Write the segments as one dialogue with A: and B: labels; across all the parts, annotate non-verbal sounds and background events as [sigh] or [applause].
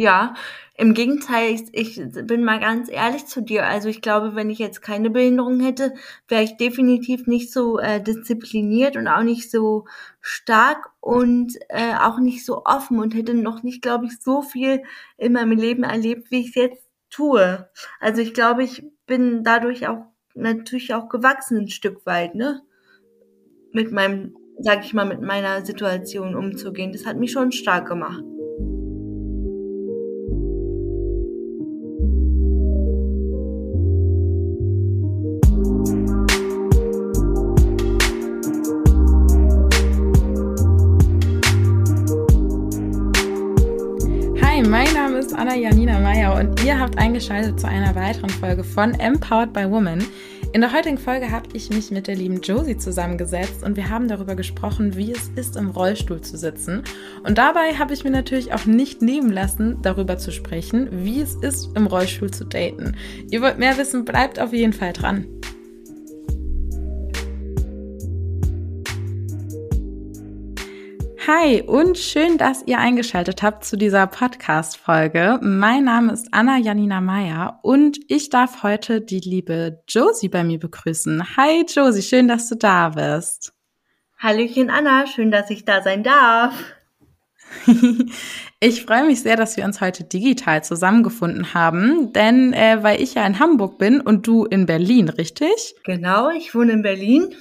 A: Ja, im Gegenteil, ich, ich bin mal ganz ehrlich zu dir. Also ich glaube, wenn ich jetzt keine Behinderung hätte, wäre ich definitiv nicht so äh, diszipliniert und auch nicht so stark und äh, auch nicht so offen und hätte noch nicht, glaube ich, so viel in meinem Leben erlebt, wie ich es jetzt tue. Also ich glaube, ich bin dadurch auch natürlich auch gewachsen ein Stück weit, ne? Mit meinem, sag ich mal, mit meiner Situation umzugehen. Das hat mich schon stark gemacht.
B: Und ihr habt eingeschaltet zu einer weiteren Folge von Empowered by Woman. In der heutigen Folge habe ich mich mit der lieben Josie zusammengesetzt und wir haben darüber gesprochen, wie es ist, im Rollstuhl zu sitzen. Und dabei habe ich mir natürlich auch nicht nehmen lassen, darüber zu sprechen, wie es ist, im Rollstuhl zu daten. Ihr wollt mehr wissen, bleibt auf jeden Fall dran. Hi und schön, dass ihr eingeschaltet habt zu dieser Podcast-Folge. Mein Name ist Anna Janina Meyer und ich darf heute die liebe Josie bei mir begrüßen. Hi Josie, schön, dass du da bist.
A: Hallöchen Anna, schön, dass ich da sein darf. [laughs]
B: ich freue mich sehr, dass wir uns heute digital zusammengefunden haben, denn äh, weil ich ja in Hamburg bin und du in Berlin, richtig?
A: Genau, ich wohne in Berlin.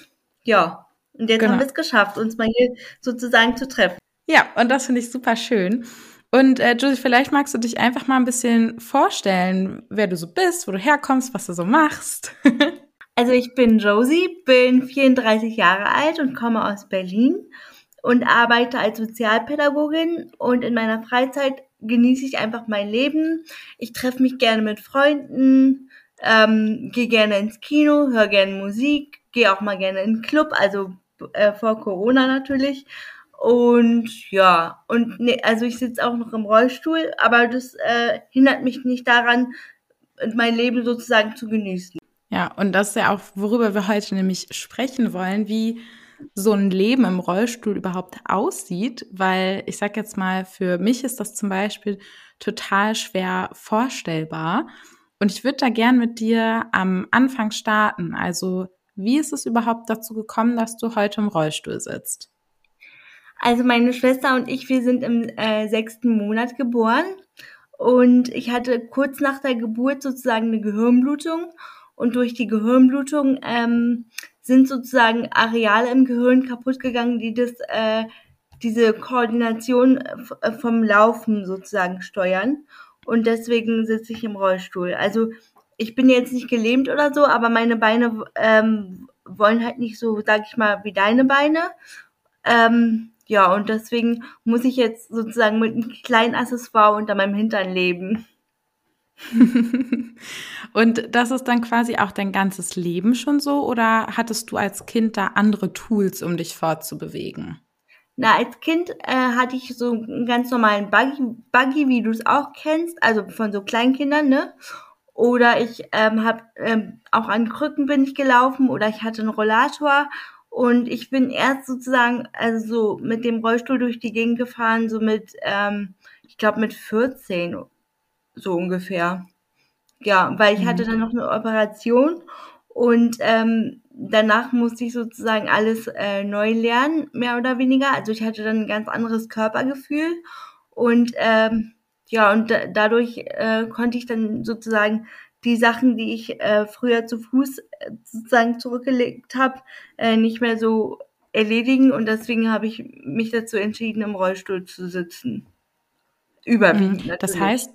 A: Ja, und jetzt genau. haben wir es geschafft, uns mal hier sozusagen zu treffen.
B: Ja, und das finde ich super schön. Und äh, Josie, vielleicht magst du dich einfach mal ein bisschen vorstellen, wer du so bist, wo du herkommst, was du so machst. [laughs]
A: also ich bin Josie, bin 34 Jahre alt und komme aus Berlin und arbeite als Sozialpädagogin und in meiner Freizeit genieße ich einfach mein Leben. Ich treffe mich gerne mit Freunden, ähm, gehe gerne ins Kino, höre gerne Musik, gehe auch mal gerne in den Club, also äh, vor Corona natürlich. Und ja, und ne, also ich sitze auch noch im Rollstuhl, aber das äh, hindert mich nicht daran, mein Leben sozusagen zu genießen.
B: Ja, und das ist ja auch, worüber wir heute nämlich sprechen wollen, wie so ein Leben im Rollstuhl überhaupt aussieht, weil ich sag jetzt mal, für mich ist das zum Beispiel total schwer vorstellbar. Und ich würde da gern mit dir am Anfang starten. Also wie ist es überhaupt dazu gekommen, dass du heute im Rollstuhl sitzt?
A: Also meine Schwester und ich, wir sind im äh, sechsten Monat geboren und ich hatte kurz nach der Geburt sozusagen eine Gehirnblutung und durch die Gehirnblutung ähm, sind sozusagen Areale im Gehirn kaputt gegangen, die das äh, diese Koordination äh, vom Laufen sozusagen steuern und deswegen sitze ich im Rollstuhl. Also ich bin jetzt nicht gelähmt oder so, aber meine Beine ähm, wollen halt nicht so, sag ich mal, wie deine Beine. Ähm, ja, und deswegen muss ich jetzt sozusagen mit einem kleinen Accessoire unter meinem Hintern leben. [laughs]
B: und das ist dann quasi auch dein ganzes Leben schon so oder hattest du als Kind da andere Tools, um dich fortzubewegen?
A: Na, als Kind äh, hatte ich so einen ganz normalen Buggy, Buggy wie du es auch kennst, also von so Kleinkindern, ne? Oder ich ähm, habe ähm, auch an Krücken bin ich gelaufen oder ich hatte einen Rollator und ich bin erst sozusagen also so mit dem Rollstuhl durch die Gegend gefahren, so mit, ähm, ich glaube mit 14 so ungefähr. Ja, weil ich mhm. hatte dann noch eine Operation und ähm, danach musste ich sozusagen alles äh, neu lernen, mehr oder weniger. Also ich hatte dann ein ganz anderes Körpergefühl und ähm, ja, und da, dadurch äh, konnte ich dann sozusagen die Sachen, die ich äh, früher zu Fuß äh, sozusagen zurückgelegt habe, äh, nicht mehr so erledigen und deswegen habe ich mich dazu entschieden, im Rollstuhl zu sitzen.
B: Überwiegend. Mhm. Das heißt,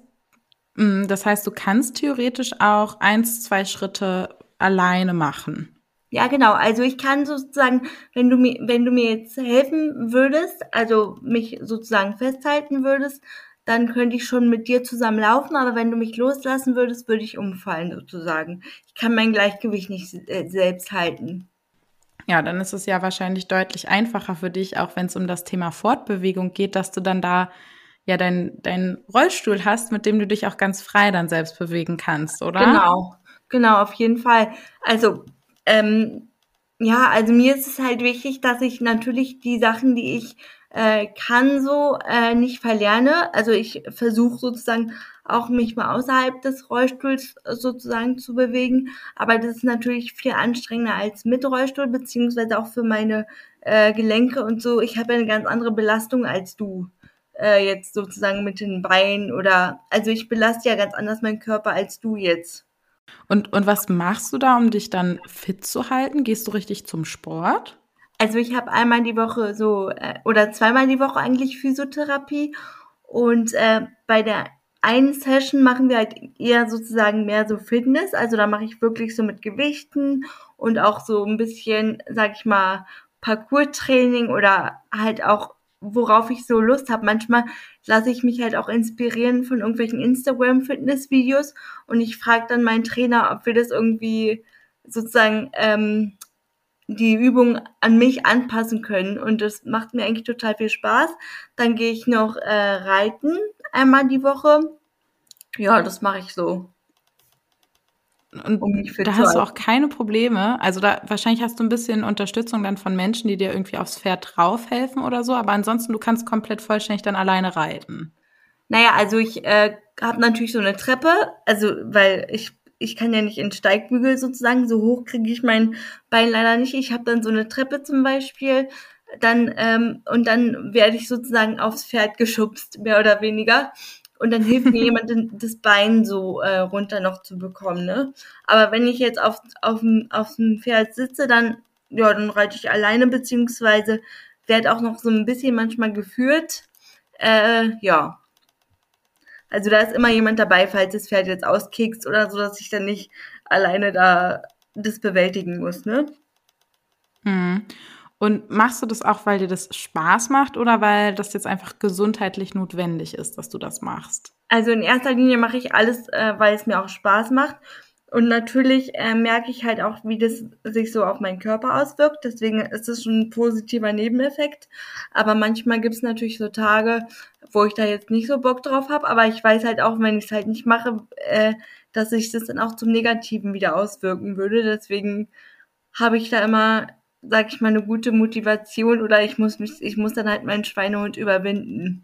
B: mh, das heißt, du kannst theoretisch auch eins, zwei Schritte alleine machen.
A: Ja, genau. Also ich kann sozusagen, wenn du mir, wenn du mir jetzt helfen würdest, also mich sozusagen festhalten würdest, dann könnte ich schon mit dir zusammen laufen, aber wenn du mich loslassen würdest, würde ich umfallen sozusagen. Ich kann mein Gleichgewicht nicht äh, selbst halten.
B: Ja, dann ist es ja wahrscheinlich deutlich einfacher für dich, auch wenn es um das Thema Fortbewegung geht, dass du dann da ja deinen dein Rollstuhl hast, mit dem du dich auch ganz frei dann selbst bewegen kannst, oder?
A: Genau, genau, auf jeden Fall. Also ähm, Ja, also mir ist es halt wichtig, dass ich natürlich die Sachen, die ich äh, kann, so äh, nicht verlerne. Also ich versuche sozusagen auch mich mal außerhalb des Rollstuhls sozusagen zu bewegen. Aber das ist natürlich viel anstrengender als mit Rollstuhl, beziehungsweise auch für meine äh, Gelenke und so. Ich habe ja eine ganz andere Belastung als du äh, jetzt sozusagen mit den Beinen oder also ich belaste ja ganz anders meinen Körper als du jetzt.
B: Und, und was machst du da, um dich dann fit zu halten? Gehst du richtig zum Sport?
A: Also ich habe einmal die Woche so äh, oder zweimal die Woche eigentlich Physiotherapie und äh, bei der einen Session machen wir halt eher sozusagen mehr so Fitness, also da mache ich wirklich so mit Gewichten und auch so ein bisschen, sag ich mal, Parcours-Training oder halt auch worauf ich so Lust habe. Manchmal lasse ich mich halt auch inspirieren von irgendwelchen Instagram-Fitness-Videos und ich frage dann meinen Trainer, ob wir das irgendwie sozusagen ähm, die Übung an mich anpassen können. Und das macht mir eigentlich total viel Spaß. Dann gehe ich noch äh, reiten einmal die Woche. Ja, das mache ich so.
B: Und um da hast du auch keine Probleme. Also da wahrscheinlich hast du ein bisschen Unterstützung dann von Menschen, die dir irgendwie aufs Pferd draufhelfen oder so, aber ansonsten du kannst komplett vollständig dann alleine reiten.
A: Naja, also ich äh, habe natürlich so eine Treppe, also weil ich ich kann ja nicht in Steigbügel sozusagen, so hoch kriege ich mein Bein leider nicht. Ich habe dann so eine Treppe zum Beispiel, dann ähm, und dann werde ich sozusagen aufs Pferd geschubst, mehr oder weniger. Und dann hilft mir [laughs] jemand, das Bein so äh, runter noch zu bekommen. Ne? Aber wenn ich jetzt auf, auf, auf dem Pferd sitze, dann, ja, dann reite ich alleine, beziehungsweise werde auch noch so ein bisschen manchmal geführt. Äh, ja, also da ist immer jemand dabei, falls das Pferd jetzt auskickst oder so, dass ich dann nicht alleine da das bewältigen muss, ne?
B: Hm. Und machst du das auch, weil dir das Spaß macht oder weil das jetzt einfach gesundheitlich notwendig ist, dass du das machst?
A: Also in erster Linie mache ich alles, äh, weil es mir auch Spaß macht. Und natürlich äh, merke ich halt auch, wie das sich so auf meinen Körper auswirkt. Deswegen ist es schon ein positiver Nebeneffekt. Aber manchmal gibt es natürlich so Tage, wo ich da jetzt nicht so Bock drauf habe. Aber ich weiß halt auch, wenn ich es halt nicht mache, äh, dass sich das dann auch zum Negativen wieder auswirken würde. Deswegen habe ich da immer, sag ich mal, eine gute Motivation oder ich muss mich, ich muss dann halt meinen Schweinehund überwinden.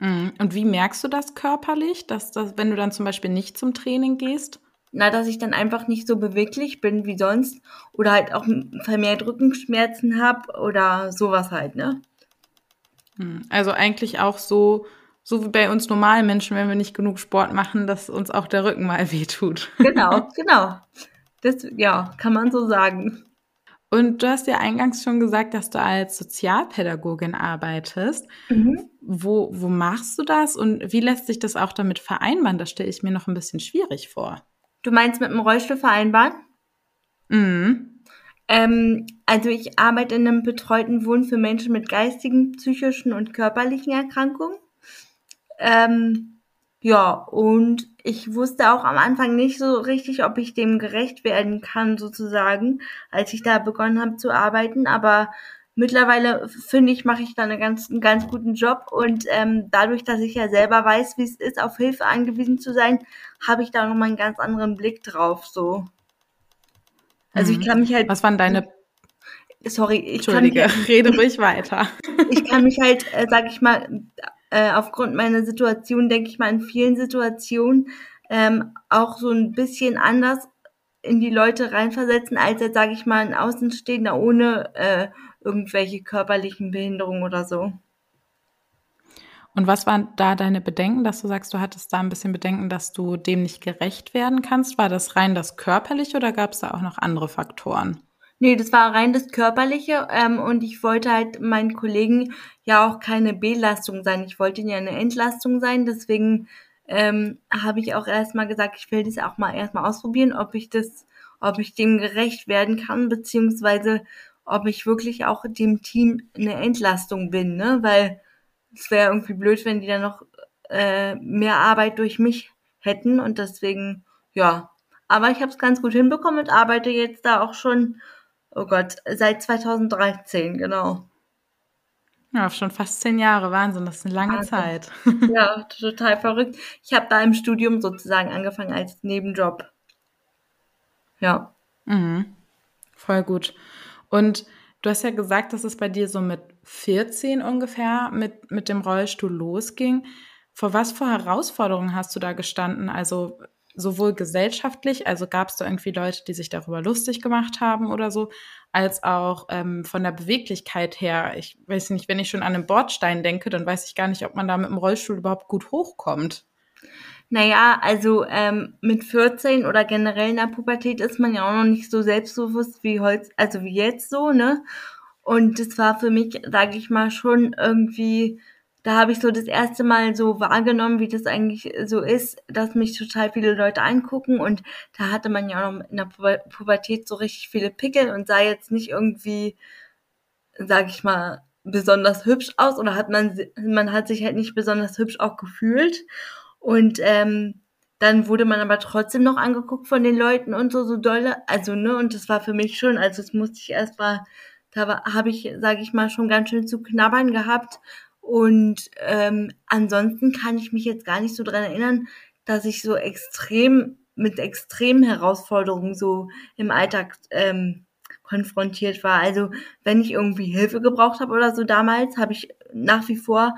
B: Mhm. Und wie merkst du das körperlich, dass das, wenn du dann zum Beispiel nicht zum Training gehst?
A: Na, dass ich dann einfach nicht so beweglich bin wie sonst oder halt auch vermehrt Rückenschmerzen habe oder sowas halt, ne?
B: Hm, also eigentlich auch so, so wie bei uns normalen Menschen, wenn wir nicht genug Sport machen, dass uns auch der Rücken mal [laughs] wehtut.
A: Genau, [laughs] genau. Das, ja, kann man so sagen.
B: Und du hast ja eingangs schon gesagt, dass du als Sozialpädagogin arbeitest. Mhm. Wo, wo machst du das und wie lässt sich das auch damit vereinbaren? Das stelle ich mir noch ein bisschen schwierig vor.
A: Du meinst mit dem Rollstuhl vereinbaren? Mhm. Ähm, also ich arbeite in einem betreuten Wohnen für Menschen mit geistigen, psychischen und körperlichen Erkrankungen. Ähm, ja, und ich wusste auch am Anfang nicht so richtig, ob ich dem gerecht werden kann, sozusagen, als ich da begonnen habe zu arbeiten. Aber mittlerweile finde ich, mache ich da eine ganz, einen ganz guten Job und ähm, dadurch, dass ich ja selber weiß, wie es ist, auf Hilfe angewiesen zu sein, habe ich da nochmal einen ganz anderen Blick drauf. So.
B: Also ich mhm. kann mich halt. Was waren deine
A: Sorry, ich
B: Entschuldige, kann mich, rede ruhig weiter. [laughs]
A: Ich kann mich halt, äh, sag ich mal, äh, aufgrund meiner Situation, denke ich mal, in vielen Situationen ähm, auch so ein bisschen anders in die Leute reinversetzen, als jetzt, sage ich mal, ein Außenstehender ohne äh, irgendwelche körperlichen Behinderungen oder so.
B: Und was waren da deine Bedenken, dass du sagst, du hattest da ein bisschen Bedenken, dass du dem nicht gerecht werden kannst? War das rein das Körperliche oder gab es da auch noch andere Faktoren?
A: Nee, das war rein das Körperliche ähm, und ich wollte halt meinen Kollegen ja auch keine Belastung sein. Ich wollte ihnen ja eine Entlastung sein, deswegen ähm, habe ich auch erstmal gesagt, ich will das auch mal erstmal ausprobieren, ob ich das, ob ich dem gerecht werden kann, beziehungsweise ob ich wirklich auch dem Team eine Entlastung bin, ne? Weil es wäre irgendwie blöd, wenn die dann noch äh, mehr Arbeit durch mich hätten und deswegen, ja. Aber ich habe es ganz gut hinbekommen und arbeite jetzt da auch schon, oh Gott, seit 2013, genau.
B: Ja, schon fast zehn Jahre, Wahnsinn, das ist eine lange Wahnsinn. Zeit. [laughs] [laughs]
A: Ja, total verrückt. Ich habe da im Studium sozusagen angefangen als Nebenjob. Ja.
B: Mhm. Voll gut. Und du hast ja gesagt, dass es bei dir so mit 14 ungefähr mit, mit dem Rollstuhl losging. Vor was für Herausforderungen hast du da gestanden? Also sowohl gesellschaftlich, also gab es da irgendwie Leute, die sich darüber lustig gemacht haben oder so, als auch ähm, von der Beweglichkeit her. Ich weiß nicht, wenn ich schon an einen Bordstein denke, dann weiß ich gar nicht, ob man da mit dem Rollstuhl überhaupt gut hochkommt.
A: Naja, also ähm, mit 14 oder generell in der Pubertät ist man ja auch noch nicht so selbstbewusst wie heute, also wie jetzt so, ne? Und das war für mich, sage ich mal, schon irgendwie da habe ich so das erste Mal so wahrgenommen, wie das eigentlich so ist, dass mich total viele Leute angucken und da hatte man ja auch noch in der Pubertät so richtig viele Pickel und sah jetzt nicht irgendwie, sag ich mal, besonders hübsch aus oder hat man, man hat sich halt nicht besonders hübsch auch gefühlt und ähm, dann wurde man aber trotzdem noch angeguckt von den Leuten und so, so dolle, also ne, und das war für mich schon, also das musste ich erst mal, da habe ich, sage ich mal, schon ganz schön zu knabbern gehabt und ähm, ansonsten kann ich mich jetzt gar nicht so dran erinnern, dass ich so extrem mit extremen Herausforderungen so im Alltag ähm, konfrontiert war. Also wenn ich irgendwie Hilfe gebraucht habe oder so damals, habe ich nach wie vor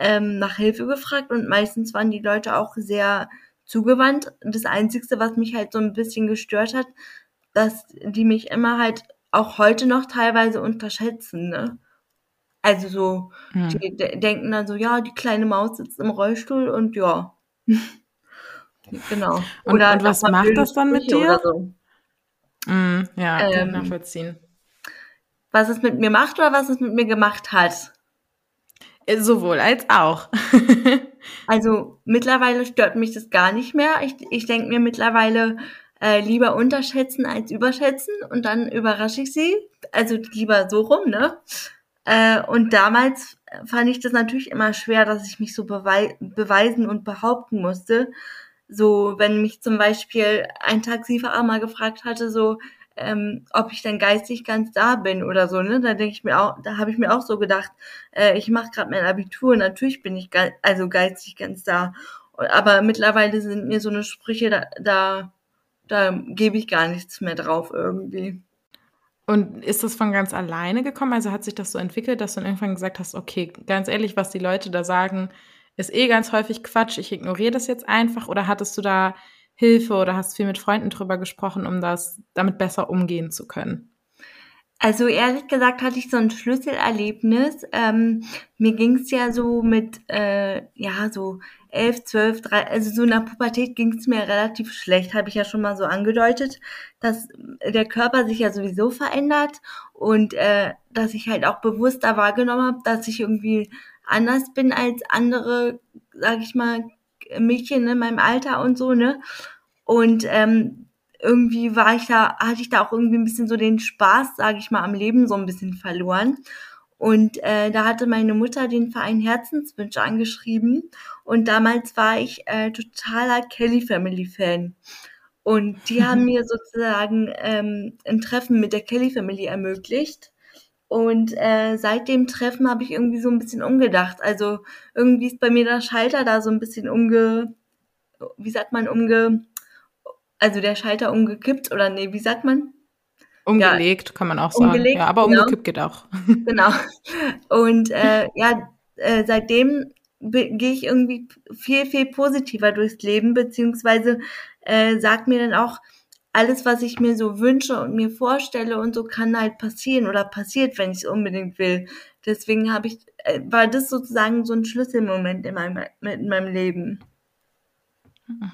A: ähm, nach Hilfe gefragt und meistens waren die Leute auch sehr zugewandt. Das Einzige, was mich halt so ein bisschen gestört hat, dass die mich immer halt auch heute noch teilweise unterschätzen. Ne? Also so, hm. die denken dann so, ja, die kleine Maus sitzt im Rollstuhl und ja. [laughs] genau.
B: Und, oder und was macht das dann mit dir? So. Mm, ja, ähm, nachvollziehen.
A: Was es mit mir macht oder was es mit mir gemacht hat?
B: Äh, sowohl als auch. [laughs]
A: also mittlerweile stört mich das gar nicht mehr. Ich, ich denke mir mittlerweile äh, lieber unterschätzen als überschätzen und dann überrasche ich sie. Also lieber so rum, ne? Äh, und damals fand ich das natürlich immer schwer, dass ich mich so bewei beweisen und behaupten musste. So, wenn mich zum Beispiel ein Taxifahrer mal gefragt hatte, so, ähm, ob ich dann geistig ganz da bin oder so, ne? Da denke ich mir auch, da habe ich mir auch so gedacht, äh, ich mache gerade mein Abitur, natürlich bin ich ge also geistig ganz da. Aber mittlerweile sind mir so eine Sprüche, da, da, da gebe ich gar nichts mehr drauf irgendwie.
B: Und ist das von ganz alleine gekommen? Also hat sich das so entwickelt, dass du irgendwann gesagt hast, okay, ganz ehrlich, was die Leute da sagen, ist eh ganz häufig Quatsch, ich ignoriere das jetzt einfach? Oder hattest du da Hilfe oder hast viel mit Freunden drüber gesprochen, um das damit besser umgehen zu können?
A: Also ehrlich gesagt hatte ich so ein Schlüsselerlebnis. Ähm, mir ging es ja so mit, äh, ja, so elf, zwölf, drei, also so in der Pubertät ging es mir relativ schlecht, habe ich ja schon mal so angedeutet, dass der Körper sich ja sowieso verändert und äh, dass ich halt auch bewusster wahrgenommen habe, dass ich irgendwie anders bin als andere, sag ich mal, Mädchen in meinem Alter und so, ne? Und ähm, irgendwie war ich da, hatte ich da auch irgendwie ein bisschen so den Spaß, sag ich mal, am Leben so ein bisschen verloren. Und äh, da hatte meine Mutter den Verein Herzenswünsche angeschrieben. Und damals war ich äh, totaler Kelly Family Fan. Und die haben [laughs] mir sozusagen ähm, ein Treffen mit der Kelly Family ermöglicht. Und äh, seit dem Treffen habe ich irgendwie so ein bisschen umgedacht. Also irgendwie ist bei mir der Schalter da so ein bisschen umge, wie sagt man, umge, also der Schalter umgekippt oder nee, wie sagt man?
B: Umgelegt, ja, kann man auch sagen. Ja, aber genau. umgekippt geht auch. [laughs]
A: Genau. Und äh, ja, äh, seitdem gehe ich irgendwie viel, viel positiver durchs Leben, beziehungsweise äh, sagt mir dann auch, alles, was ich mir so wünsche und mir vorstelle und so kann halt passieren oder passiert, wenn ich es unbedingt will. Deswegen habe ich, äh, war das sozusagen so ein Schlüsselmoment in meinem, in meinem Leben.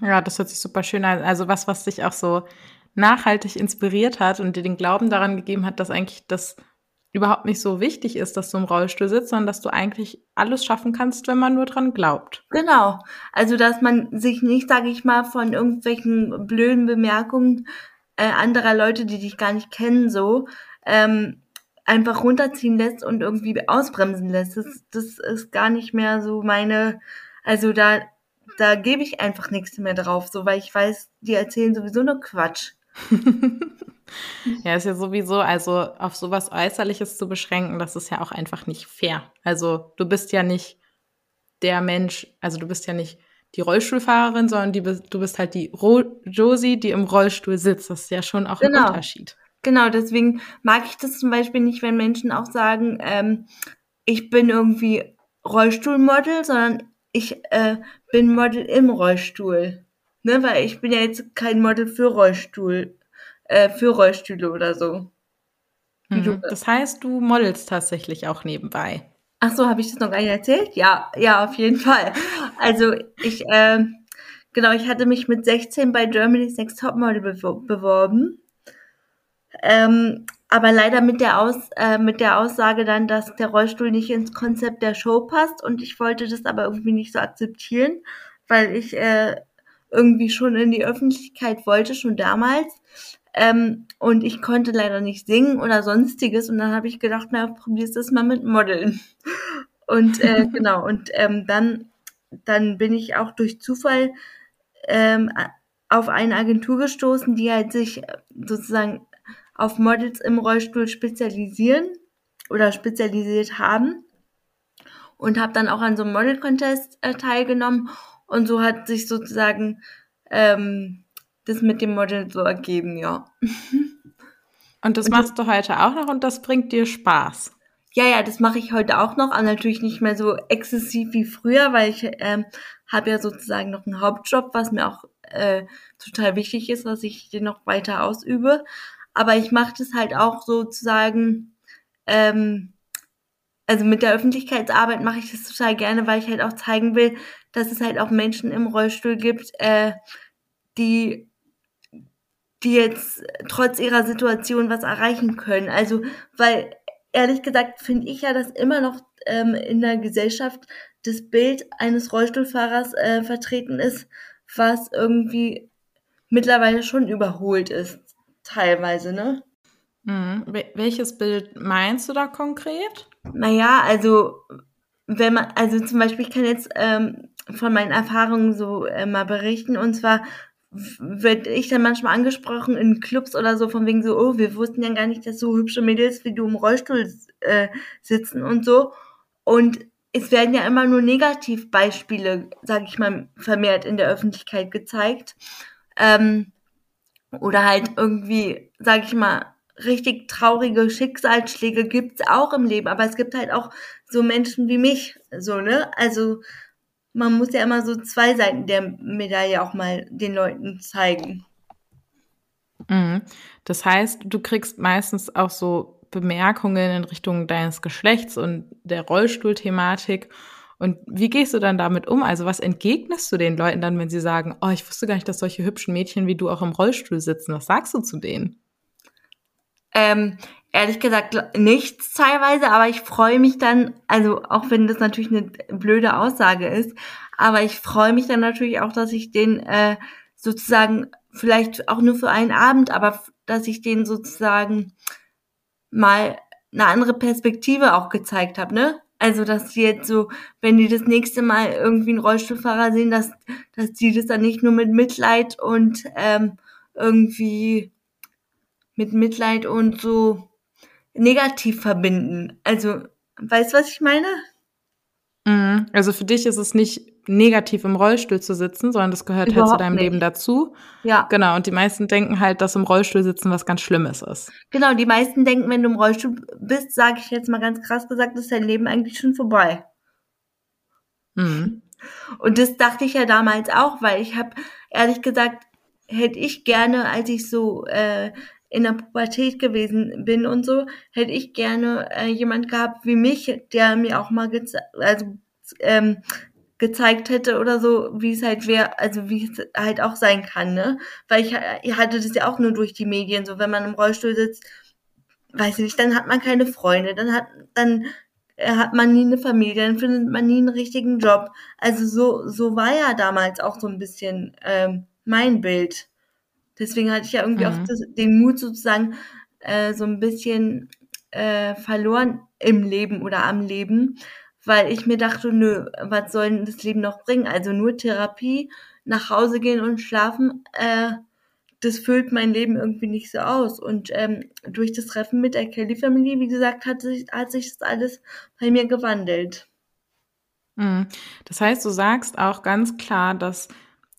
B: Ja, das hört sich super schön an. Also was, was dich auch so nachhaltig inspiriert hat und dir den Glauben daran gegeben hat, dass eigentlich das überhaupt nicht so wichtig ist, dass du im Rollstuhl sitzt, sondern dass du eigentlich alles schaffen kannst, wenn man nur dran glaubt.
A: Genau. Also, dass man sich nicht, sage ich mal, von irgendwelchen blöden Bemerkungen äh, anderer Leute, die dich gar nicht kennen, so, ähm, einfach runterziehen lässt und irgendwie ausbremsen lässt. Das, das ist gar nicht mehr so meine, also da, da gebe ich einfach nichts mehr drauf, so, weil ich weiß, die erzählen sowieso nur Quatsch. [laughs]
B: ja, ist ja sowieso, also auf sowas Äußerliches zu beschränken, das ist ja auch einfach nicht fair. Also du bist ja nicht der Mensch, also du bist ja nicht die Rollstuhlfahrerin, sondern die, du bist halt die Ro Josie, die im Rollstuhl sitzt. Das ist ja schon auch genau. ein Unterschied.
A: Genau, deswegen mag ich das zum Beispiel nicht, wenn Menschen auch sagen, ähm, ich bin irgendwie Rollstuhlmodel, sondern ich äh, bin Model im Rollstuhl. Ne, weil ich bin ja jetzt kein Model für Rollstuhl, äh, für Rollstühle oder so.
B: Mhm. Das heißt, du modelst tatsächlich auch nebenbei.
A: Ach so, habe ich das noch gar nicht erzählt? Ja, ja, auf jeden Fall. Also ich, äh, genau, ich hatte mich mit 16 bei Germany's Next Topmodel beworben. Ähm, aber leider mit der, Aus, äh, mit der Aussage dann, dass der Rollstuhl nicht ins Konzept der Show passt und ich wollte das aber irgendwie nicht so akzeptieren, weil ich äh, irgendwie schon in die Öffentlichkeit wollte, schon damals. Ähm, und ich konnte leider nicht singen oder sonstiges. Und dann habe ich gedacht, na, probierst das mal mit Modeln. [laughs] Und äh, [laughs] genau, und ähm, dann, dann bin ich auch durch Zufall ähm, auf eine Agentur gestoßen, die halt sich sozusagen auf Models im Rollstuhl spezialisieren oder spezialisiert haben. Und habe dann auch an so einem Model-Contest äh, teilgenommen. Und so hat sich sozusagen ähm, das mit dem Model so ergeben, ja.
B: Und das machst du heute auch noch und das bringt dir Spaß.
A: Ja, ja, das mache ich heute auch noch, aber natürlich nicht mehr so exzessiv wie früher, weil ich ähm, habe ja sozusagen noch einen Hauptjob, was mir auch äh, total wichtig ist, dass ich den noch weiter ausübe. Aber ich mache das halt auch sozusagen, ähm, also mit der Öffentlichkeitsarbeit mache ich das total gerne, weil ich halt auch zeigen will, dass es halt auch Menschen im Rollstuhl gibt, äh, die die jetzt trotz ihrer Situation was erreichen können. Also, weil ehrlich gesagt finde ich ja, dass immer noch ähm, in der Gesellschaft das Bild eines Rollstuhlfahrers äh, vertreten ist, was irgendwie mittlerweile schon überholt ist, teilweise, ne?
B: Mhm. Welches Bild meinst du da konkret?
A: Naja, also wenn man, also zum Beispiel, ich kann jetzt ähm, von meinen Erfahrungen so äh, mal berichten, und zwar werde ich dann manchmal angesprochen in Clubs oder so, von wegen so, oh, wir wussten ja gar nicht, dass so hübsche Mädels wie du im Rollstuhl äh, sitzen und so. Und es werden ja immer nur Negativbeispiele, sag ich mal, vermehrt in der Öffentlichkeit gezeigt. Ähm, oder halt irgendwie, sag ich mal, richtig traurige Schicksalsschläge gibt's auch im Leben, aber es gibt halt auch so Menschen wie mich, so, ne? Also, man muss ja immer so zwei Seiten der Medaille auch mal den Leuten zeigen.
B: Mhm. Das heißt, du kriegst meistens auch so Bemerkungen in Richtung deines Geschlechts und der Rollstuhlthematik. Und wie gehst du dann damit um? Also was entgegnest du den Leuten dann, wenn sie sagen, oh, ich wusste gar nicht, dass solche hübschen Mädchen wie du auch im Rollstuhl sitzen. Was sagst du zu denen?
A: Ähm, ehrlich gesagt nichts teilweise, aber ich freue mich dann, also auch wenn das natürlich eine blöde Aussage ist, aber ich freue mich dann natürlich auch, dass ich den äh, sozusagen vielleicht auch nur für einen Abend, aber dass ich den sozusagen mal eine andere Perspektive auch gezeigt habe, ne? Also, dass die jetzt so, wenn die das nächste Mal irgendwie einen Rollstuhlfahrer sehen, dass, dass die das dann nicht nur mit Mitleid und ähm, irgendwie mit Mitleid und so negativ verbinden. Also, weißt du, was ich meine?
B: Mhm. Also für dich ist es nicht negativ im Rollstuhl zu sitzen, sondern das gehört Überhaupt halt zu deinem nicht. Leben dazu. Ja. Genau. Und die meisten denken halt, dass im Rollstuhl sitzen was ganz Schlimmes ist.
A: Genau. Die meisten denken, wenn du im Rollstuhl bist, sage ich jetzt mal ganz krass gesagt, ist dein Leben eigentlich schon vorbei. Mhm. Und das dachte ich ja damals auch, weil ich habe ehrlich gesagt hätte ich gerne, als ich so äh, in der Pubertät gewesen bin und so, hätte ich gerne äh, jemand gehabt wie mich, der mir auch mal geze also, ähm, gezeigt hätte oder so, wie es halt wäre, also wie es halt auch sein kann, ne? Weil ich, ich hatte das ja auch nur durch die Medien, so wenn man im Rollstuhl sitzt, weiß ich nicht, dann hat man keine Freunde, dann hat, dann äh, hat man nie eine Familie, dann findet man nie einen richtigen Job. Also so, so war ja damals auch so ein bisschen ähm, mein Bild. Deswegen hatte ich ja irgendwie mhm. auch das, den Mut sozusagen äh, so ein bisschen äh, verloren im Leben oder am Leben, weil ich mir dachte, nö, was soll denn das Leben noch bringen? Also nur Therapie, nach Hause gehen und schlafen, äh, das füllt mein Leben irgendwie nicht so aus. Und ähm, durch das Treffen mit der Kelly-Familie, wie gesagt, hat sich, hat sich das alles bei mir gewandelt.
B: Mhm. Das heißt, du sagst auch ganz klar, dass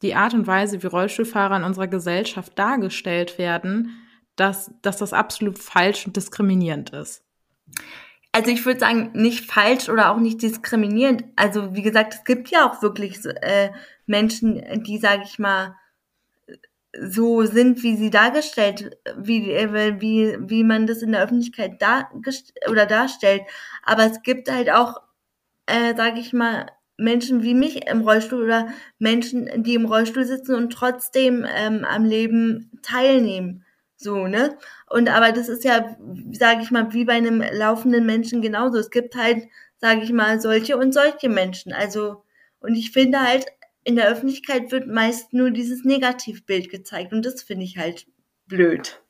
B: die Art und Weise, wie Rollstuhlfahrer in unserer Gesellschaft dargestellt werden, dass, dass das absolut falsch und diskriminierend ist?
A: Also ich würde sagen, nicht falsch oder auch nicht diskriminierend. Also wie gesagt, es gibt ja auch wirklich äh, Menschen, die, sage ich mal, so sind, wie sie dargestellt, wie, äh, wie, wie man das in der Öffentlichkeit dar oder darstellt. Aber es gibt halt auch, äh, sage ich mal, Menschen wie mich im Rollstuhl oder Menschen, die im Rollstuhl sitzen und trotzdem ähm, am Leben teilnehmen. So, ne? Und aber das ist ja, sage ich mal, wie bei einem laufenden Menschen genauso. Es gibt halt, sage ich mal, solche und solche Menschen. Also, und ich finde halt, in der Öffentlichkeit wird meist nur dieses Negativbild gezeigt und das finde ich halt blöd.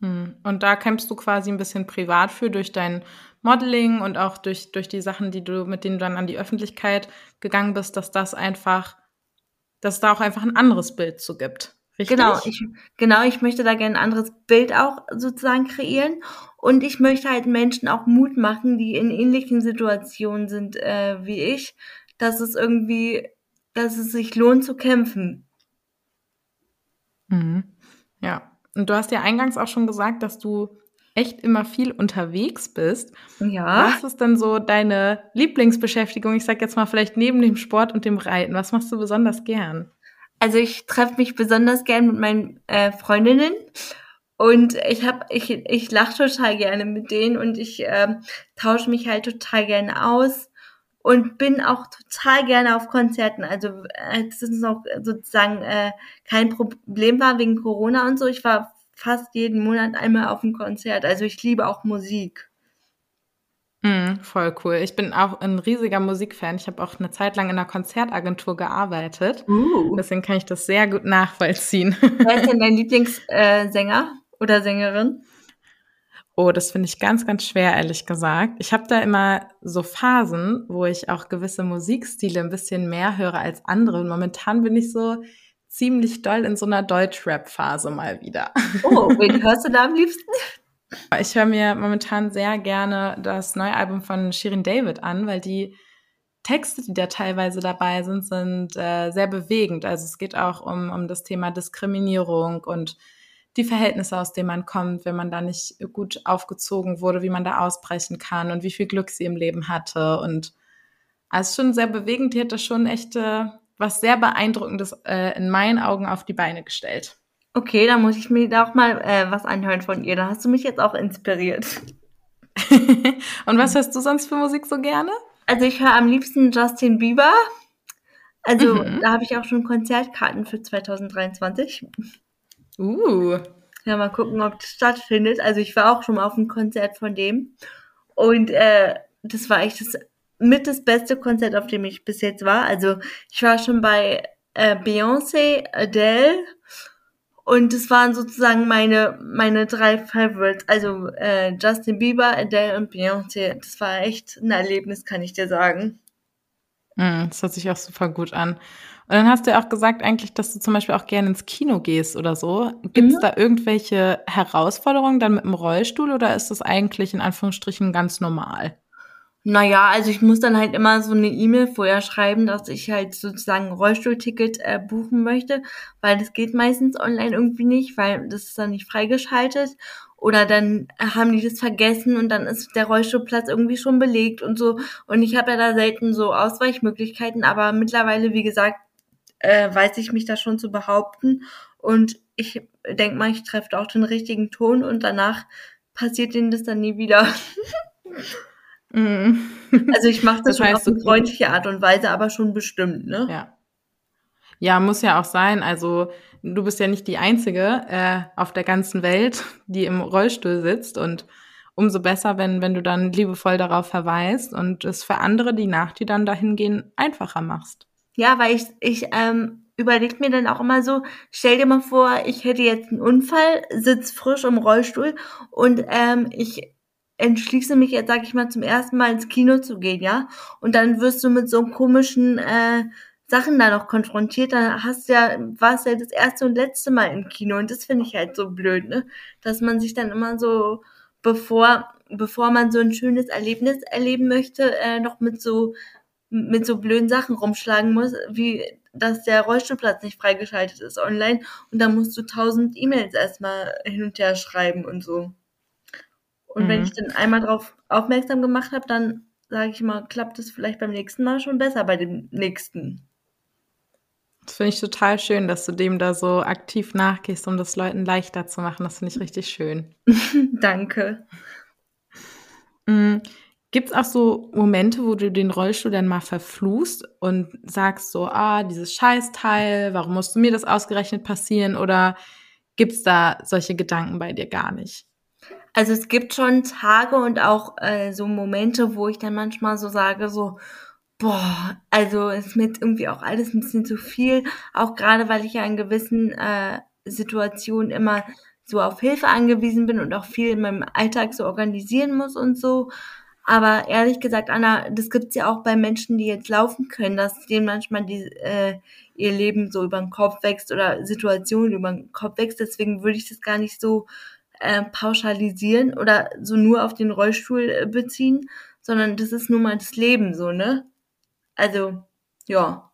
B: Hm. Und da kämpfst du quasi ein bisschen privat für durch dein Modeling und auch durch, durch die Sachen, die du, mit denen du dann an die Öffentlichkeit gegangen bist, dass das einfach, dass es da auch einfach ein anderes Bild zu gibt.
A: Richtig? Genau, ich, genau, ich möchte da gerne ein anderes Bild auch sozusagen kreieren. Und ich möchte halt Menschen auch Mut machen, die in ähnlichen Situationen sind äh, wie ich, dass es irgendwie dass es sich lohnt zu kämpfen.
B: Mhm. Ja, und du hast ja eingangs auch schon gesagt, dass du echt immer viel unterwegs bist.
A: Ja.
B: Was ist denn so deine Lieblingsbeschäftigung? Ich sag jetzt mal vielleicht neben dem Sport und dem Reiten. Was machst du besonders gern?
A: Also ich treffe mich besonders gern mit meinen äh, Freundinnen und ich habe ich ich lache total gerne mit denen und ich äh, tausche mich halt total gerne aus und bin auch total gerne auf Konzerten. Also äh, das ist auch sozusagen äh, kein Problem war wegen Corona und so. Ich war fast jeden Monat einmal auf einem Konzert. Also ich liebe auch Musik.
B: Mm, voll cool. Ich bin auch ein riesiger Musikfan. Ich habe auch eine Zeit lang in einer Konzertagentur gearbeitet. Uh. Deswegen kann ich das sehr gut nachvollziehen.
A: Wer ist denn [laughs] dein Lieblingssänger äh, oder Sängerin?
B: Oh, das finde ich ganz, ganz schwer, ehrlich gesagt. Ich habe da immer so Phasen, wo ich auch gewisse Musikstile ein bisschen mehr höre als andere. Und momentan bin ich so ziemlich doll in so einer Deutsch-Rap-Phase mal wieder.
A: Oh, wen [laughs] hörst du da am liebsten?
B: Ich höre mir momentan sehr gerne das neue Album von Shirin David an, weil die Texte, die da teilweise dabei sind, sind äh, sehr bewegend. Also es geht auch um, um das Thema Diskriminierung und die Verhältnisse, aus denen man kommt, wenn man da nicht gut aufgezogen wurde, wie man da ausbrechen kann und wie viel Glück sie im Leben hatte. Und also schon sehr bewegend. Die hat das schon echt äh, was sehr Beeindruckendes äh, in meinen Augen auf die Beine gestellt.
A: Okay, da muss ich mir da auch mal äh, was anhören von ihr. Da hast du mich jetzt auch inspiriert. [laughs]
B: und was hörst du sonst für Musik so gerne?
A: Also ich höre am liebsten Justin Bieber. Also mhm. da habe ich auch schon Konzertkarten für 2023.
B: Uh.
A: Ja, mal gucken, ob das stattfindet. Also ich war auch schon mal auf einem Konzert von dem. Und äh, das war echt das mit das beste Konzert, auf dem ich bis jetzt war. Also ich war schon bei äh, Beyoncé, Adele und das waren sozusagen meine meine drei Favorites. Also äh, Justin Bieber, Adele und Beyoncé. Das war echt ein Erlebnis, kann ich dir sagen.
B: Mm, das hört sich auch super gut an. Und dann hast du ja auch gesagt eigentlich, dass du zum Beispiel auch gerne ins Kino gehst oder so. Gibt es mhm. da irgendwelche Herausforderungen dann mit dem Rollstuhl oder ist das eigentlich in Anführungsstrichen ganz normal?
A: Naja, also ich muss dann halt immer so eine E-Mail vorher schreiben, dass ich halt sozusagen ein Rollstuhlticket äh, buchen möchte, weil das geht meistens online irgendwie nicht, weil das ist dann nicht freigeschaltet. Oder dann haben die das vergessen und dann ist der Rollstuhlplatz irgendwie schon belegt und so. Und ich habe ja da selten so Ausweichmöglichkeiten, aber mittlerweile, wie gesagt, äh, weiß ich mich da schon zu behaupten. Und ich denke mal, ich treffe auch den richtigen Ton und danach passiert denen das dann nie wieder. [laughs] mm. Also ich mache das, das heißt, schon auf eine freundliche Art und Weise, aber schon bestimmt, ne?
B: Ja. Ja, muss ja auch sein. Also du bist ja nicht die Einzige äh, auf der ganzen Welt, die im Rollstuhl sitzt und umso besser, wenn, wenn du dann liebevoll darauf verweist und es für andere, die nach dir dann dahin gehen, einfacher machst.
A: Ja, weil ich, ich ähm, überlege mir dann auch immer so, stell dir mal vor, ich hätte jetzt einen Unfall, sitz frisch im Rollstuhl und ähm, ich entschließe mich jetzt, sag ich mal, zum ersten Mal ins Kino zu gehen, ja? Und dann wirst du mit so komischen äh, Sachen da noch konfrontiert, dann hast du ja, warst ja das erste und letzte Mal im Kino und das finde ich halt so blöd, ne? Dass man sich dann immer so, bevor, bevor man so ein schönes Erlebnis erleben möchte, äh, noch mit so mit so blöden Sachen rumschlagen muss, wie dass der Rollstuhlplatz nicht freigeschaltet ist online und dann musst du tausend E-Mails erstmal hin und her schreiben und so. Und mhm. wenn ich dann einmal darauf aufmerksam gemacht habe, dann sage ich mal, klappt es vielleicht beim nächsten Mal schon besser bei dem nächsten.
B: Das finde ich total schön, dass du dem da so aktiv nachgehst, um das Leuten leichter zu machen. Das finde ich richtig schön. [laughs]
A: Danke.
B: Mhm. Gibt es auch so Momente, wo du den Rollstuhl dann mal verfluchst und sagst so, ah, dieses Scheißteil, warum musste mir das ausgerechnet passieren? Oder gibt es da solche Gedanken bei dir gar nicht?
A: Also es gibt schon Tage und auch äh, so Momente, wo ich dann manchmal so sage, so, boah, also ist mir irgendwie auch alles ein bisschen zu viel, auch gerade weil ich ja in gewissen äh, Situationen immer so auf Hilfe angewiesen bin und auch viel in meinem Alltag so organisieren muss und so. Aber ehrlich gesagt, Anna, das gibt's ja auch bei Menschen, die jetzt laufen können, dass denen manchmal die, äh, ihr Leben so über den Kopf wächst oder Situationen über den Kopf wächst. Deswegen würde ich das gar nicht so äh, pauschalisieren oder so nur auf den Rollstuhl äh, beziehen, sondern das ist nun mal das Leben so, ne? Also, ja.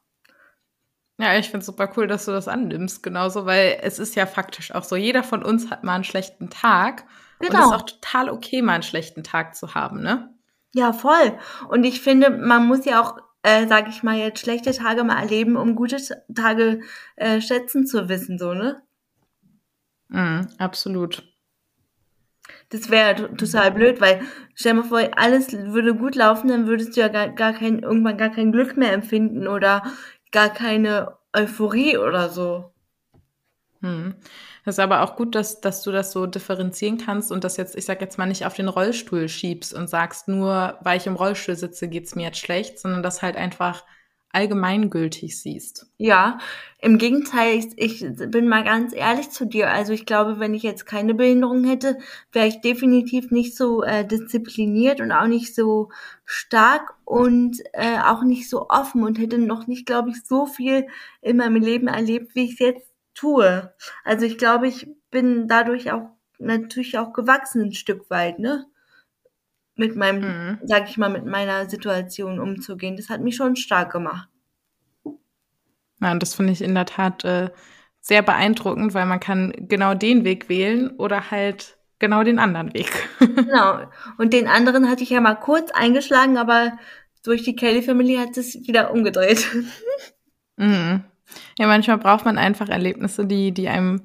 B: Ja, ich finde super cool, dass du das annimmst, genauso, weil es ist ja faktisch auch so, jeder von uns hat mal einen schlechten Tag. Genau. Und es ist auch total okay, mal einen schlechten Tag zu haben, ne?
A: Ja, voll. Und ich finde, man muss ja auch, äh, sag ich mal, jetzt schlechte Tage mal erleben, um gute Tage äh, schätzen zu wissen, so, ne?
B: Mm, absolut.
A: Das wäre total blöd, weil stell mal vor, alles würde gut laufen, dann würdest du ja gar, gar kein, irgendwann gar kein Glück mehr empfinden oder gar keine Euphorie oder so.
B: Hm. Das ist aber auch gut, dass, dass du das so differenzieren kannst und das jetzt, ich sag jetzt mal, nicht auf den Rollstuhl schiebst und sagst, nur weil ich im Rollstuhl sitze, geht's mir jetzt schlecht, sondern das halt einfach allgemeingültig siehst.
A: Ja, im Gegenteil, ich, ich bin mal ganz ehrlich zu dir. Also ich glaube, wenn ich jetzt keine Behinderung hätte, wäre ich definitiv nicht so äh, diszipliniert und auch nicht so stark und äh, auch nicht so offen und hätte noch nicht, glaube ich, so viel in meinem Leben erlebt, wie ich es jetzt tue. Also ich glaube, ich bin dadurch auch natürlich auch gewachsen ein Stück weit, ne? Mit meinem, mhm. sag ich mal, mit meiner Situation umzugehen. Das hat mich schon stark gemacht.
B: Ja, und das finde ich in der Tat äh, sehr beeindruckend, weil man kann genau den Weg wählen oder halt genau den anderen Weg. [laughs]
A: genau. Und den anderen hatte ich ja mal kurz eingeschlagen, aber durch die Kelly Family hat es wieder umgedreht. [laughs]
B: mhm. Ja, manchmal braucht man einfach Erlebnisse, die, die einem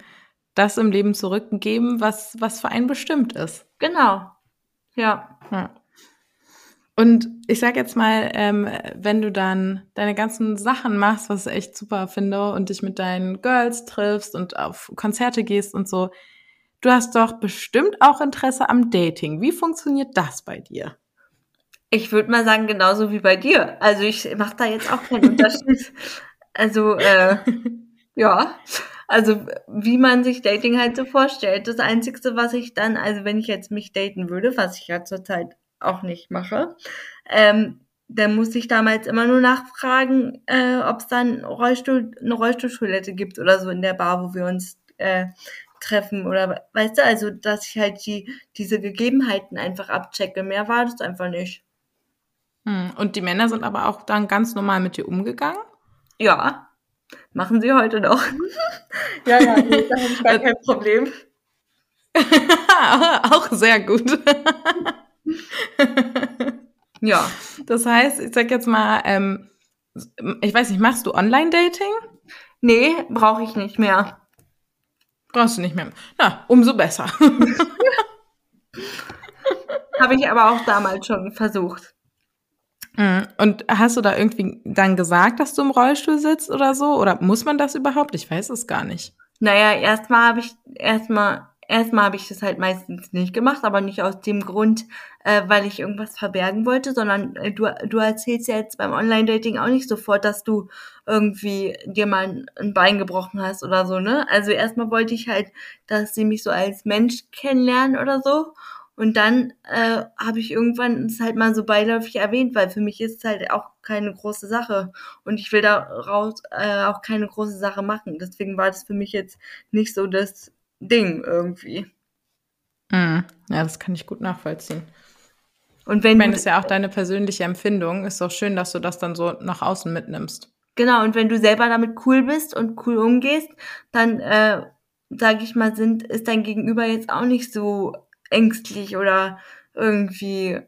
B: das im Leben zurückgeben, was, was für einen bestimmt ist.
A: Genau. Ja.
B: ja. Und ich sag jetzt mal, ähm, wenn du dann deine ganzen Sachen machst, was ich echt super finde, und dich mit deinen Girls triffst und auf Konzerte gehst und so, du hast doch bestimmt auch Interesse am Dating. Wie funktioniert das bei dir?
A: Ich würde mal sagen, genauso wie bei dir. Also ich mache da jetzt auch keinen [laughs] Unterschied. Also, äh, ja. Also, wie man sich Dating halt so vorstellt. Das Einzige, was ich dann, also wenn ich jetzt mich daten würde, was ich ja zurzeit auch nicht mache, ähm, dann muss ich damals immer nur nachfragen, äh, ob es dann Rollstuhl, eine Rollstuhltoilette gibt oder so in der Bar, wo wir uns äh, treffen oder weißt du, also dass ich halt die diese Gegebenheiten einfach abchecke. Mehr war das einfach nicht.
B: Hm. Und die Männer sind aber auch dann ganz normal mit dir umgegangen?
A: Ja, machen sie heute noch. ja, ja, nee, da habe ich [laughs] gar kein Problem. [laughs]
B: auch sehr gut. [laughs]
A: ja.
B: Das heißt, ich sag jetzt mal, ähm, ich weiß nicht, machst du Online-Dating?
A: Nee, brauche ich nicht mehr.
B: Brauchst du nicht mehr. Na, umso besser.
A: Habe ich aber auch damals schon versucht.
B: Mhm. Und hast du da irgendwie dann gesagt, dass du im Rollstuhl sitzt oder so? Oder muss man das überhaupt? Ich weiß es gar nicht.
A: Naja, erstmal habe ich erstmal erstmal habe ich das halt meistens nicht gemacht, aber nicht aus dem Grund, äh, weil ich irgendwas verbergen wollte, sondern äh, du, du erzählst ja jetzt beim Online-Dating auch nicht sofort, dass du irgendwie dir mal ein, ein Bein gebrochen hast oder so, ne? Also erstmal wollte ich halt, dass sie mich so als Mensch kennenlernen oder so. Und dann äh, habe ich irgendwann es halt mal so beiläufig erwähnt, weil für mich ist es halt auch keine große Sache. Und ich will daraus äh, auch keine große Sache machen. Deswegen war das für mich jetzt nicht so das Ding irgendwie.
B: Mm, ja, das kann ich gut nachvollziehen. Und wenn ich meine, das ist ja auch deine persönliche Empfindung. Ist doch schön, dass du das dann so nach außen mitnimmst.
A: Genau, und wenn du selber damit cool bist und cool umgehst, dann, äh, sag ich mal, sind, ist dein Gegenüber jetzt auch nicht so ängstlich oder irgendwie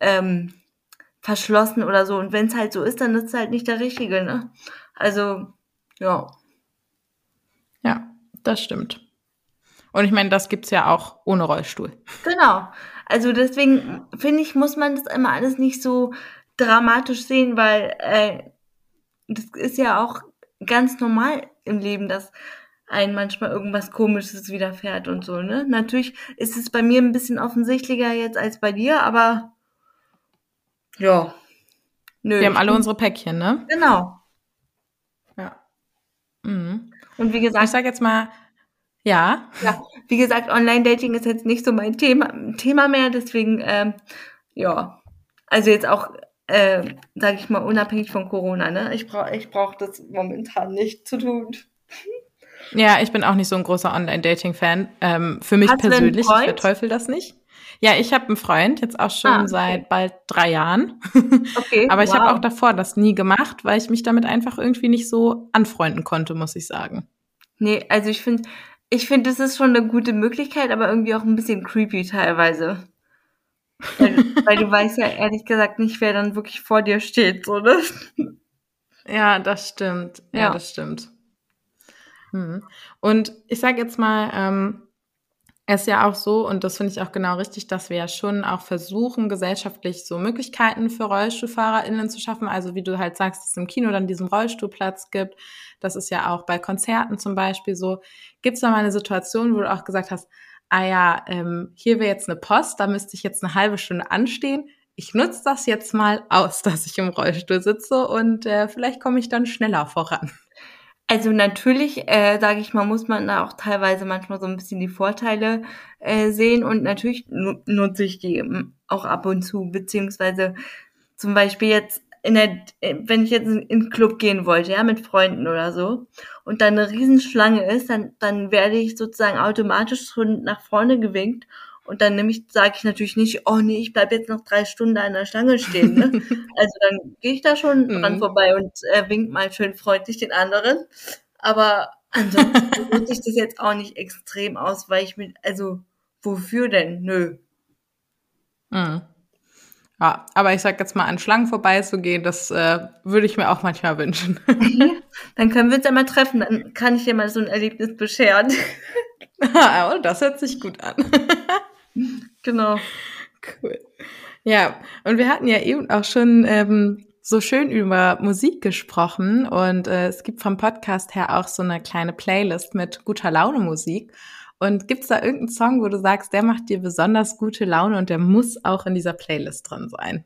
A: ähm, verschlossen oder so. Und wenn es halt so ist, dann ist es halt nicht der Richtige, ne? Also, ja.
B: Ja, das stimmt. Und ich meine, das gibt's ja auch ohne Rollstuhl.
A: Genau. Also deswegen finde ich, muss man das immer alles nicht so dramatisch sehen, weil äh, das ist ja auch ganz normal im Leben, dass ein manchmal irgendwas Komisches widerfährt und so, ne? Natürlich ist es bei mir ein bisschen offensichtlicher jetzt als bei dir, aber ja.
B: Nö. Wir haben alle unsere Päckchen, ne?
A: Genau.
B: Ja. Mhm.
A: Und wie gesagt.
B: Ich sag jetzt mal, ja.
A: Ja, wie gesagt, Online-Dating ist jetzt nicht so mein Thema, Thema mehr, deswegen, ähm, ja. Also jetzt auch, äh, sage ich mal, unabhängig von Corona, ne? Ich brauche ich brauch das momentan nicht zu tun.
B: Ja, ich bin auch nicht so ein großer Online-Dating-Fan. Ähm, für mich Hast persönlich, ich verteufel das nicht. Ja, ich habe einen Freund, jetzt auch schon ah, okay. seit bald drei Jahren. Okay. [laughs] Aber ich wow. habe auch davor das nie gemacht, weil ich mich damit einfach irgendwie nicht so anfreunden konnte, muss ich sagen.
A: Nee, also ich finde, ich finde, das ist schon eine gute Möglichkeit, aber irgendwie auch ein bisschen creepy teilweise. Weil, [laughs] weil du weißt ja ehrlich gesagt nicht, wer dann wirklich vor dir steht, so, ne?
B: Ja, das stimmt. Ja, ja. das stimmt. Hm. Und ich sage jetzt mal, ähm, es ist ja auch so, und das finde ich auch genau richtig, dass wir ja schon auch versuchen, gesellschaftlich so Möglichkeiten für RollstuhlfahrerInnen zu schaffen. Also wie du halt sagst, dass es im Kino dann diesen Rollstuhlplatz gibt. Das ist ja auch bei Konzerten zum Beispiel so. Gibt es da mal eine Situation, wo du auch gesagt hast, ah ja, ähm, hier wäre jetzt eine Post, da müsste ich jetzt eine halbe Stunde anstehen. Ich nutze das jetzt mal aus, [laughs] dass ich im Rollstuhl sitze und äh, vielleicht komme ich dann schneller voran.
A: Also natürlich, äh, sage ich mal, muss man da auch teilweise manchmal so ein bisschen die Vorteile äh, sehen und natürlich nutze ich die ähm, auch ab und zu, beziehungsweise zum Beispiel jetzt in der, äh, wenn ich jetzt in den Club gehen wollte, ja, mit Freunden oder so, und dann eine Riesenschlange ist, dann, dann werde ich sozusagen automatisch schon nach vorne gewinkt und dann nämlich sage ich natürlich nicht, oh nee, ich bleib jetzt noch drei Stunden an der Stange stehen. Ne? [laughs] also dann gehe ich da schon mhm. dran vorbei und äh, wink mal schön freundlich den anderen. Aber ansonsten [laughs] nutze ich das jetzt auch nicht extrem aus, weil ich mit, also wofür denn? Nö.
B: Mhm. Ja, aber ich sag jetzt mal, an Schlangen vorbeizugehen, das äh, würde ich mir auch manchmal wünschen. [laughs]
A: dann können wir uns ja mal treffen, dann kann ich dir mal so ein Erlebnis bescheren.
B: das hört sich gut an.
A: Genau.
B: Cool. Ja, und wir hatten ja eben auch schon ähm, so schön über Musik gesprochen und äh, es gibt vom Podcast her auch so eine kleine Playlist mit guter Laune Musik. Und gibt's da irgendeinen Song, wo du sagst, der macht dir besonders gute Laune und der muss auch in dieser Playlist drin sein?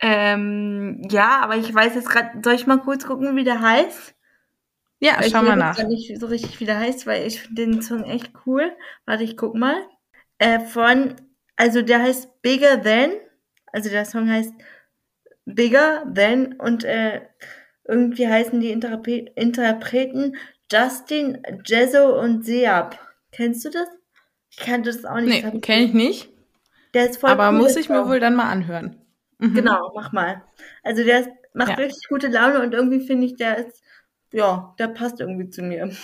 A: Ähm, ja, aber ich weiß jetzt gerade, soll ich mal kurz gucken, wie der heißt?
B: Ja, weil schau mal nach.
A: Ich weiß nicht so richtig, wie der heißt, weil ich finde den Song echt cool. Warte, ich guck mal. Äh, von, also der heißt Bigger Than, also der Song heißt Bigger Than und äh, irgendwie heißen die Interpre Interpreten Justin, Jezzo und Seab. Kennst du das?
B: Ich kannte das auch nicht. Nee, kenne ich nicht. Der ist voll Aber cool, muss ich mir wohl dann mal anhören.
A: Mhm. Genau, mach mal. Also der ist, macht ja. richtig gute Laune und irgendwie finde ich, der ist, ja, der passt irgendwie zu mir. [laughs]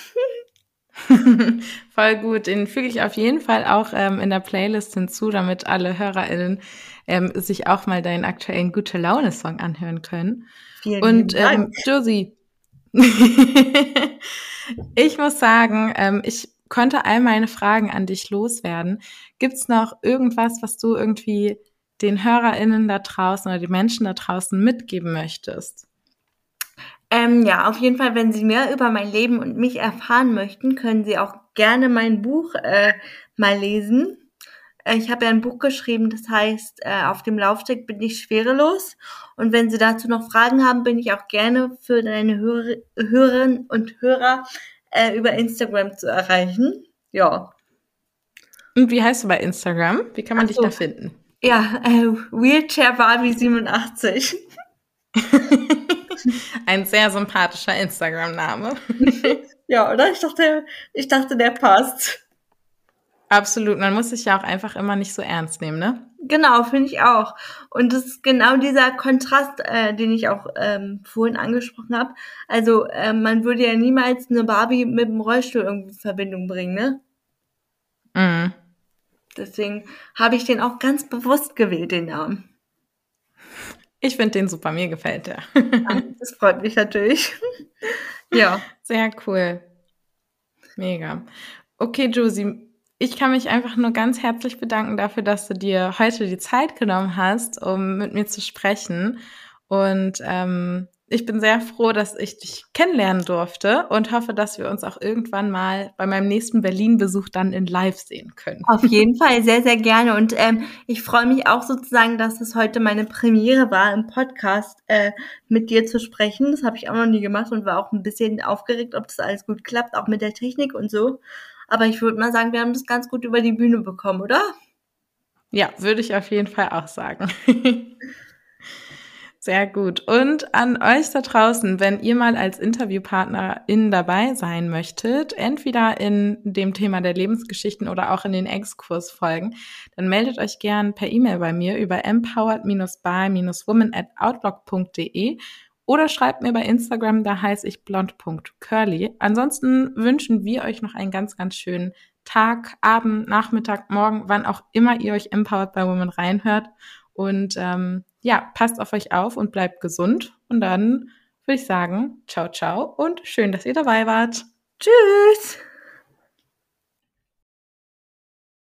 B: Voll gut. Den füge ich auf jeden Fall auch ähm, in der Playlist hinzu, damit alle HörerInnen ähm, sich auch mal deinen aktuellen Gute Laune-Song anhören können. Vielen Und ähm, Josie, [laughs] ich muss sagen, ähm, ich konnte all meine Fragen an dich loswerden. Gibt's noch irgendwas, was du irgendwie den HörerInnen da draußen oder den Menschen da draußen mitgeben möchtest?
A: Ähm, ja, auf jeden Fall, wenn Sie mehr über mein Leben und mich erfahren möchten, können Sie auch gerne mein Buch äh, mal lesen. Äh, ich habe ja ein Buch geschrieben, das heißt, äh, auf dem Laufsteg bin ich schwerelos. Und wenn Sie dazu noch Fragen haben, bin ich auch gerne für deine Hörer, Hörerinnen und Hörer äh, über Instagram zu erreichen. Ja.
B: Und wie heißt du bei Instagram? Wie kann man so. dich da finden?
A: Ja, äh, Wheelchair Barbie 87. [laughs] [laughs]
B: Ein sehr sympathischer Instagram-Name. [laughs]
A: ja, oder? Ich dachte, ich dachte, der passt.
B: Absolut. Man muss sich ja auch einfach immer nicht so ernst nehmen, ne?
A: Genau, finde ich auch. Und das ist genau dieser Kontrast, äh, den ich auch ähm, vorhin angesprochen habe. Also äh, man würde ja niemals eine Barbie mit dem Rollstuhl irgendwie in Verbindung bringen, ne? Mhm. Deswegen habe ich den auch ganz bewusst gewählt, den Namen.
B: Ich finde den super, mir gefällt der.
A: das freut mich natürlich. [laughs] ja.
B: Sehr cool. Mega. Okay, Josie, ich kann mich einfach nur ganz herzlich bedanken dafür, dass du dir heute die Zeit genommen hast, um mit mir zu sprechen. Und ähm, ich bin sehr froh, dass ich dich kennenlernen durfte und hoffe, dass wir uns auch irgendwann mal bei meinem nächsten Berlin-Besuch dann in Live sehen können.
A: Auf jeden Fall, sehr, sehr gerne. Und ähm, ich freue mich auch sozusagen, dass es heute meine Premiere war, im Podcast äh, mit dir zu sprechen. Das habe ich auch noch nie gemacht und war auch ein bisschen aufgeregt, ob das alles gut klappt, auch mit der Technik und so. Aber ich würde mal sagen, wir haben das ganz gut über die Bühne bekommen, oder?
B: Ja, würde ich auf jeden Fall auch sagen. [laughs] Sehr gut. Und an euch da draußen, wenn ihr mal als Interviewpartnerin dabei sein möchtet, entweder in dem Thema der Lebensgeschichten oder auch in den Exkursfolgen, dann meldet euch gern per E-Mail bei mir über empowered-by-woman at outlook.de oder schreibt mir bei Instagram, da heiße ich blond.curly. Ansonsten wünschen wir euch noch einen ganz, ganz schönen Tag, Abend, Nachmittag, Morgen, wann auch immer ihr euch Empowered by Women reinhört. Und ähm, ja, passt auf euch auf und bleibt gesund. Und dann würde ich sagen, ciao, ciao und schön, dass ihr dabei wart.
A: Tschüss!